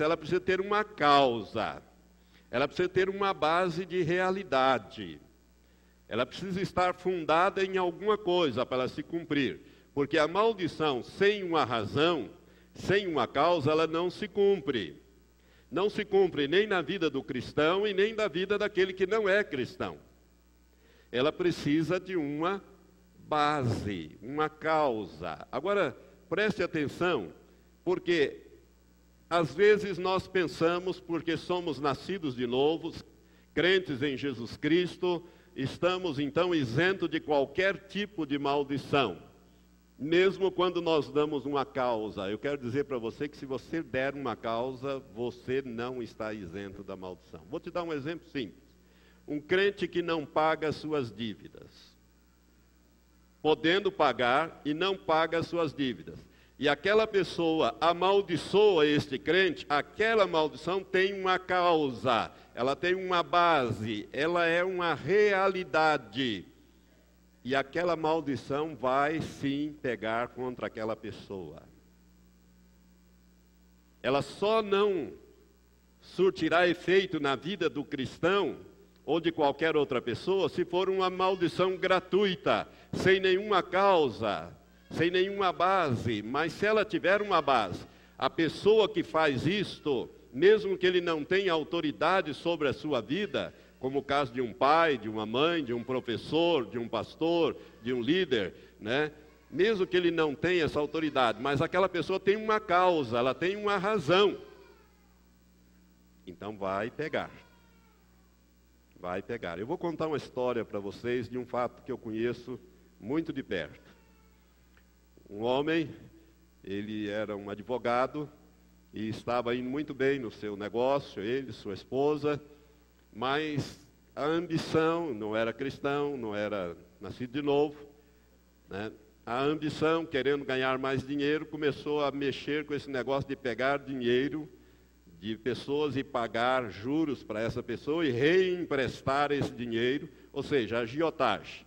ela precisa ter uma causa. Ela precisa ter uma base de realidade. Ela precisa estar fundada em alguma coisa para se cumprir. Porque a maldição sem uma razão, sem uma causa, ela não se cumpre. Não se cumpre nem na vida do cristão e nem na vida daquele que não é cristão. Ela precisa de uma base, uma causa. Agora, preste atenção, porque às vezes nós pensamos, porque somos nascidos de novo, crentes em Jesus Cristo, estamos então isentos de qualquer tipo de maldição. Mesmo quando nós damos uma causa, eu quero dizer para você que se você der uma causa, você não está isento da maldição. Vou te dar um exemplo simples. Um crente que não paga suas dívidas, podendo pagar e não paga suas dívidas e aquela pessoa amaldiçoa este crente, aquela maldição tem uma causa, ela tem uma base, ela é uma realidade. E aquela maldição vai sim pegar contra aquela pessoa. Ela só não surtirá efeito na vida do cristão ou de qualquer outra pessoa se for uma maldição gratuita, sem nenhuma causa, sem nenhuma base, mas se ela tiver uma base, a pessoa que faz isto, mesmo que ele não tenha autoridade sobre a sua vida, como o caso de um pai, de uma mãe, de um professor, de um pastor, de um líder, né? Mesmo que ele não tenha essa autoridade, mas aquela pessoa tem uma causa, ela tem uma razão. Então vai pegar. Vai pegar. Eu vou contar uma história para vocês de um fato que eu conheço muito de perto um homem, ele era um advogado e estava indo muito bem no seu negócio, ele, sua esposa, mas a ambição, não era cristão, não era nascido de novo, né? a ambição, querendo ganhar mais dinheiro, começou a mexer com esse negócio de pegar dinheiro de pessoas e pagar juros para essa pessoa e reemprestar esse dinheiro, ou seja, agiotagem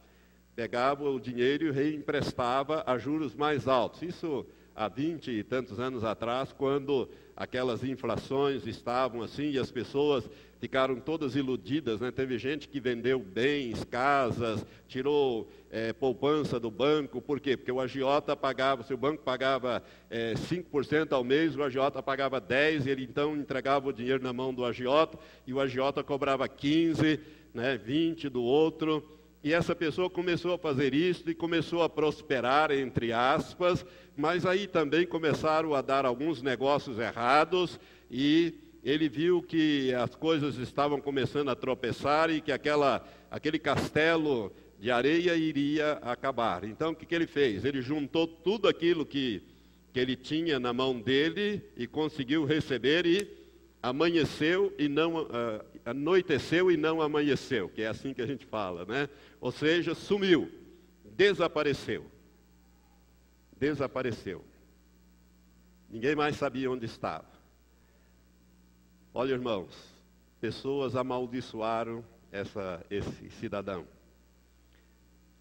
pegava o dinheiro e reemprestava a juros mais altos. Isso há vinte e tantos anos atrás, quando aquelas inflações estavam assim e as pessoas ficaram todas iludidas. Né? Teve gente que vendeu bens, casas, tirou é, poupança do banco. Por quê? Porque o agiota pagava, se o banco pagava é, 5% ao mês, o agiota pagava 10%, e ele então entregava o dinheiro na mão do agiota, e o agiota cobrava 15%, né, 20% do outro. E essa pessoa começou a fazer isso e começou a prosperar, entre aspas, mas aí também começaram a dar alguns negócios errados e ele viu que as coisas estavam começando a tropeçar e que aquela, aquele castelo de areia iria acabar. Então o que, que ele fez? Ele juntou tudo aquilo que, que ele tinha na mão dele e conseguiu receber e amanheceu e não uh, anoiteceu e não amanheceu, que é assim que a gente fala, né? Ou seja, sumiu, desapareceu. Desapareceu. Ninguém mais sabia onde estava. Olha, irmãos, pessoas amaldiçoaram essa, esse cidadão.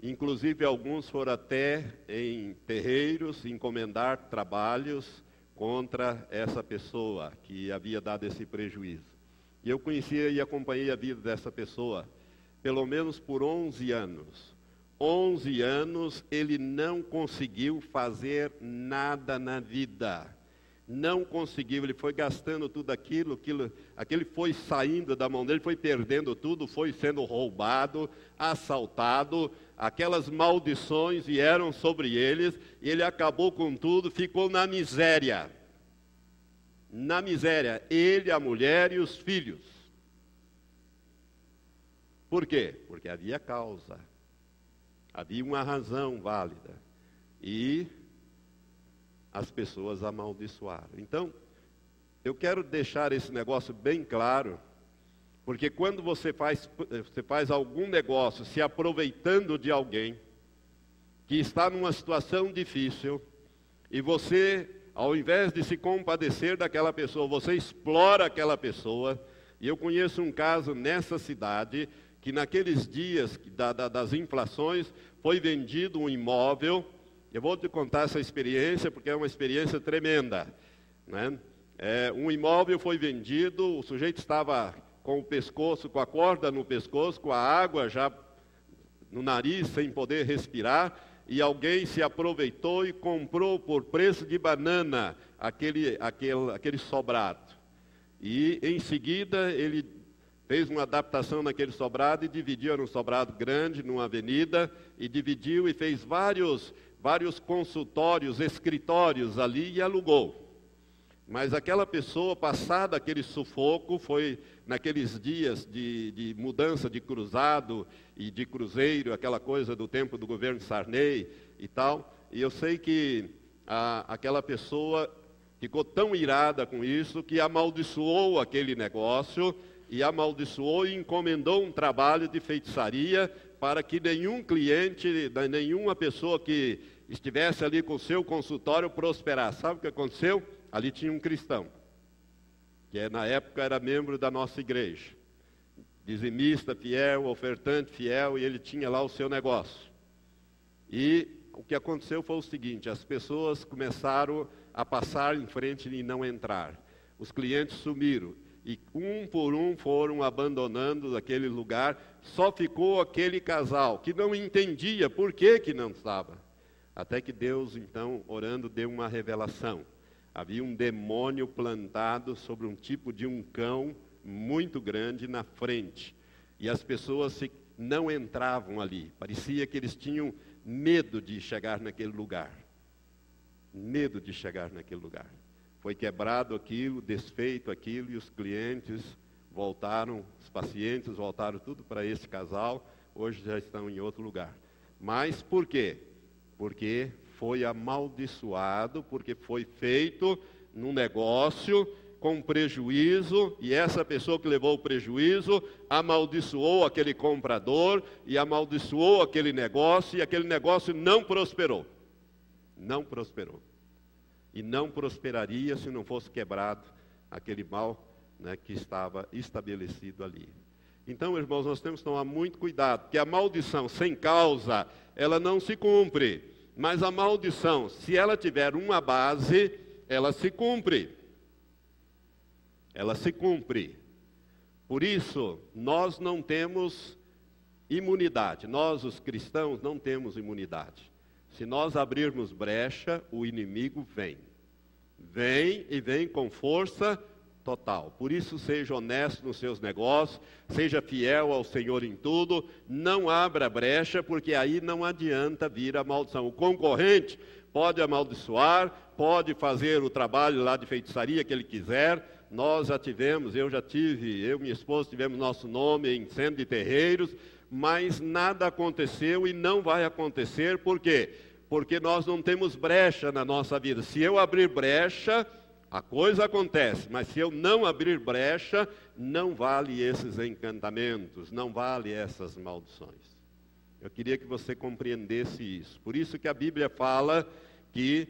Inclusive, alguns foram até em terreiros encomendar trabalhos contra essa pessoa que havia dado esse prejuízo. E eu conhecia e acompanhei a vida dessa pessoa pelo menos por 11 anos. 11 anos ele não conseguiu fazer nada na vida. Não conseguiu, ele foi gastando tudo aquilo, aquilo, aquele foi saindo da mão dele, foi perdendo tudo, foi sendo roubado, assaltado, aquelas maldições vieram sobre eles, e ele acabou com tudo, ficou na miséria. Na miséria, ele, a mulher e os filhos. Por quê? Porque havia causa, havia uma razão válida. E as pessoas amaldiçoaram. Então, eu quero deixar esse negócio bem claro, porque quando você faz, você faz algum negócio se aproveitando de alguém que está numa situação difícil, e você, ao invés de se compadecer daquela pessoa, você explora aquela pessoa, e eu conheço um caso nessa cidade que naqueles dias da, da, das inflações foi vendido um imóvel. Eu vou te contar essa experiência porque é uma experiência tremenda. Né? É, um imóvel foi vendido, o sujeito estava com o pescoço, com a corda no pescoço, com a água já no nariz, sem poder respirar, e alguém se aproveitou e comprou por preço de banana aquele, aquele, aquele sobrado. E em seguida ele fez uma adaptação naquele sobrado e dividiu, era um sobrado grande numa avenida, e dividiu e fez vários, vários consultórios, escritórios ali e alugou. Mas aquela pessoa, passada aquele sufoco, foi naqueles dias de, de, mudança de cruzado e de cruzeiro, aquela coisa do tempo do governo Sarney e tal. E eu sei que a, aquela pessoa ficou tão irada com isso que amaldiçoou aquele negócio e amaldiçoou e encomendou um trabalho de feitiçaria para que nenhum cliente, nenhuma pessoa que estivesse ali com o seu consultório prosperasse. Sabe o que aconteceu? Ali tinha um cristão, que é, na época era membro da nossa igreja, dizimista fiel, ofertante fiel, e ele tinha lá o seu negócio. E o que aconteceu foi o seguinte: as pessoas começaram a passar em frente e não entrar. Os clientes sumiram e um por um foram abandonando aquele lugar. Só ficou aquele casal que não entendia por que, que não estava. Até que Deus, então, orando, deu uma revelação havia um demônio plantado sobre um tipo de um cão muito grande na frente. E as pessoas se, não entravam ali. Parecia que eles tinham medo de chegar naquele lugar. Medo de chegar naquele lugar. Foi quebrado aquilo, desfeito aquilo, e os clientes voltaram, os pacientes voltaram tudo para esse casal, hoje já estão em outro lugar. Mas por quê? Porque foi amaldiçoado porque foi feito num negócio com prejuízo, e essa pessoa que levou o prejuízo amaldiçoou aquele comprador e amaldiçoou aquele negócio, e aquele negócio não prosperou. Não prosperou. E não prosperaria se não fosse quebrado aquele mal né, que estava estabelecido ali. Então, irmãos, nós temos que tomar muito cuidado, porque a maldição sem causa, ela não se cumpre. Mas a maldição, se ela tiver uma base, ela se cumpre. Ela se cumpre. Por isso, nós não temos imunidade. Nós, os cristãos, não temos imunidade. Se nós abrirmos brecha, o inimigo vem. Vem e vem com força total. Por isso, seja honesto nos seus negócios, seja fiel ao Senhor em tudo, não abra brecha, porque aí não adianta vir a maldição. O concorrente pode amaldiçoar, pode fazer o trabalho lá de feitiçaria que ele quiser. Nós já tivemos, eu já tive, eu e minha esposa tivemos nosso nome em centro de terreiros, mas nada aconteceu e não vai acontecer, por quê? Porque nós não temos brecha na nossa vida. Se eu abrir brecha, a coisa acontece, mas se eu não abrir brecha, não vale esses encantamentos, não vale essas maldições. Eu queria que você compreendesse isso. Por isso que a Bíblia fala que,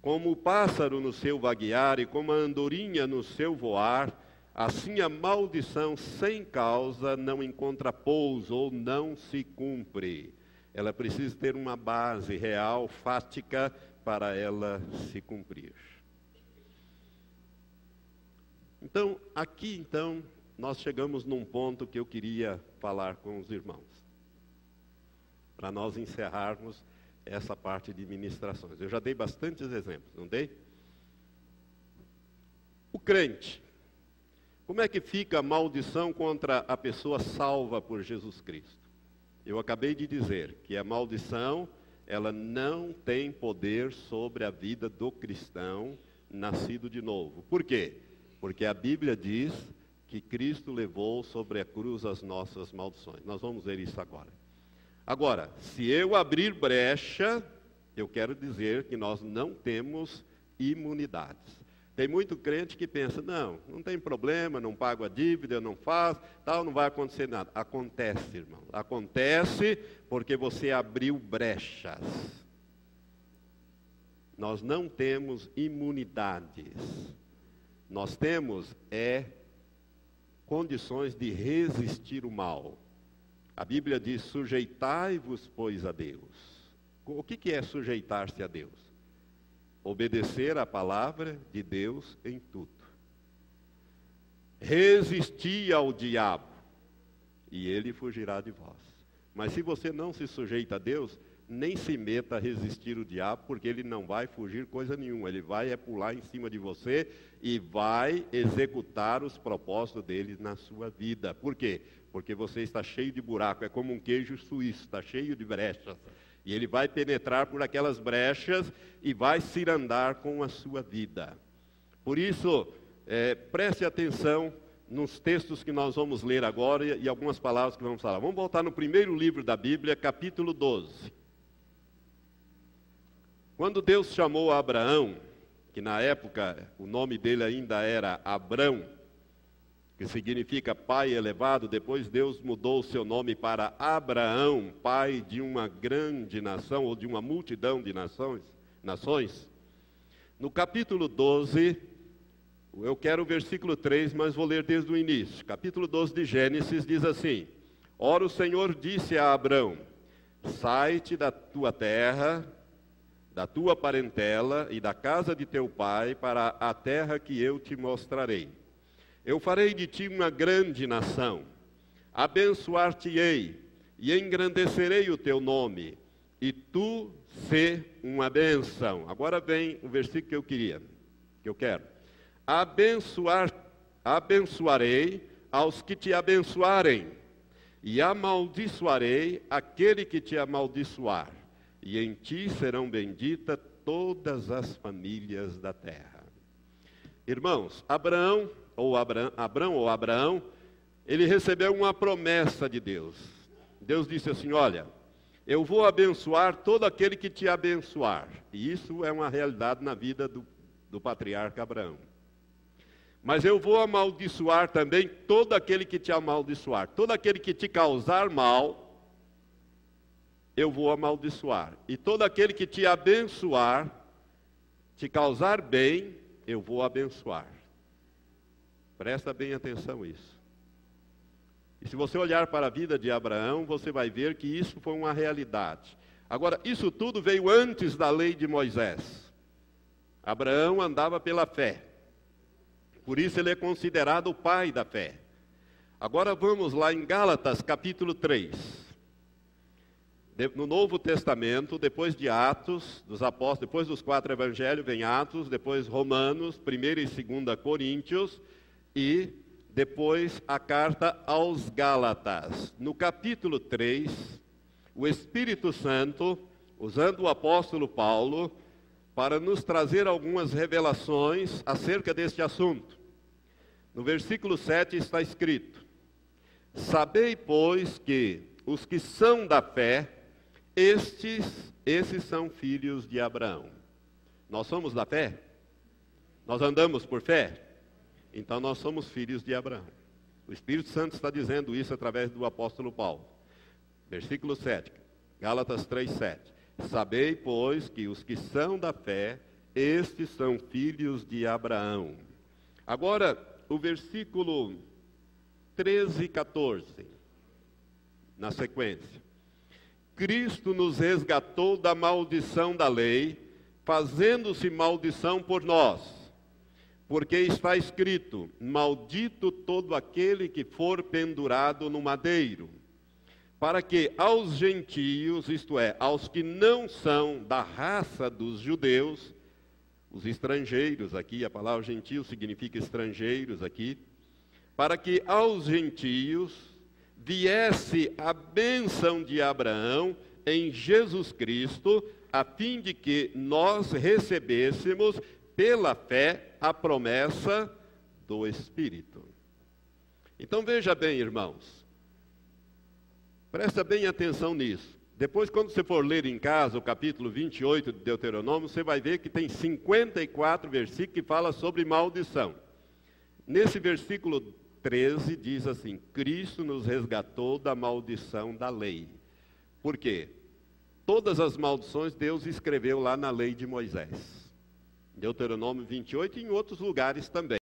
como o pássaro no seu vaguear e como a andorinha no seu voar, assim a maldição sem causa não encontra pouso ou não se cumpre. Ela precisa ter uma base real, fática, para ela se cumprir. Então, aqui então, nós chegamos num ponto que eu queria falar com os irmãos. Para nós encerrarmos essa parte de ministrações. Eu já dei bastantes exemplos, não dei? O crente. Como é que fica a maldição contra a pessoa salva por Jesus Cristo? Eu acabei de dizer que a maldição, ela não tem poder sobre a vida do cristão nascido de novo. Por quê? Porque a Bíblia diz que Cristo levou sobre a cruz as nossas maldições. Nós vamos ver isso agora. Agora, se eu abrir brecha, eu quero dizer que nós não temos imunidades. Tem muito crente que pensa, não, não tem problema, não pago a dívida, não faço, tal, não vai acontecer nada. Acontece, irmão. Acontece porque você abriu brechas. Nós não temos imunidades. Nós temos é condições de resistir o mal. A Bíblia diz: sujeitai-vos, pois, a Deus. O que, é sujeitar-se a Deus? obedecer a palavra de Deus em tudo. Resisti ao diabo, e ele fugirá de vós. Mas se você não se sujeita a Deus, nem se meta a resistir o diabo, porque ele não vai fugir coisa nenhuma. Ele vai é pular em cima de você e vai executar os propósitos dele na sua vida. Por quê? Porque você está cheio de buraco, é como um queijo suíço, está cheio de brechas. E ele vai penetrar por aquelas brechas e vai cirandar com a sua vida. Por isso, é, preste atenção nos textos que nós vamos ler agora e algumas palavras que vamos falar. Vamos voltar no primeiro livro da Bíblia, capítulo 12. Quando Deus chamou Abraão, que na época o nome dele ainda era Abrão, que significa pai elevado, depois Deus mudou o seu nome para Abraão, pai de uma grande nação ou de uma multidão de nações, nações. No capítulo 12, eu quero o versículo 3, mas vou ler desde o início. Capítulo 12 de Gênesis diz assim: Ora o Senhor disse a Abraão: Sai-te da tua terra, da tua parentela e da casa de teu pai para a terra que eu te mostrarei. Eu farei de ti uma grande nação, abençoar-te-ei e engrandecerei o teu nome, e tu ser uma bênção. Agora vem o versículo que eu queria, que eu quero. Abençoar, abençoarei aos que te abençoarem, e amaldiçoarei aquele que te amaldiçoar e em ti serão benditas todas as famílias da terra. Irmãos, Abraão ou Abraão, Abraão ou Abraão, ele recebeu uma promessa de Deus. Deus disse assim: Olha, eu vou abençoar todo aquele que te abençoar. E isso é uma realidade na vida do, do patriarca Abraão. Mas eu vou amaldiçoar também todo aquele que te amaldiçoar. Todo aquele que te causar mal, eu vou amaldiçoar. E todo aquele que te abençoar, te causar bem, eu vou abençoar. Presta bem atenção nisso. E se você olhar para a vida de Abraão, você vai ver que isso foi uma realidade. Agora, isso tudo veio antes da lei de Moisés. Abraão andava pela fé. Por isso ele é considerado o pai da fé. Agora vamos lá em Gálatas capítulo 3 no Novo Testamento, depois de Atos dos Apóstolos, depois dos quatro evangelhos, vem Atos, depois Romanos, 1 e 2 Coríntios e depois a carta aos Gálatas. No capítulo 3, o Espírito Santo, usando o apóstolo Paulo, para nos trazer algumas revelações acerca deste assunto. No versículo 7 está escrito: Sabei, pois, que os que são da fé, estes, esses são filhos de Abraão. Nós somos da fé? Nós andamos por fé? Então nós somos filhos de Abraão. O Espírito Santo está dizendo isso através do apóstolo Paulo. Versículo 7, Gálatas 3, 7. Sabei, pois, que os que são da fé, estes são filhos de Abraão. Agora, o versículo 13 e 14, na sequência. Cristo nos resgatou da maldição da lei, fazendo-se maldição por nós. Porque está escrito: Maldito todo aquele que for pendurado no madeiro. Para que aos gentios, isto é, aos que não são da raça dos judeus, os estrangeiros, aqui a palavra gentio significa estrangeiros aqui, para que aos gentios viesse a bênção de Abraão em Jesus Cristo, a fim de que nós recebêssemos pela fé a promessa do Espírito. Então veja bem, irmãos, presta bem atenção nisso. Depois, quando você for ler em casa o capítulo 28 de Deuteronômio, você vai ver que tem 54 versículos que fala sobre maldição. Nesse versículo 13 diz assim: Cristo nos resgatou da maldição da lei. Por quê? Todas as maldições Deus escreveu lá na lei de Moisés. Deuteronômio 28 e em outros lugares também.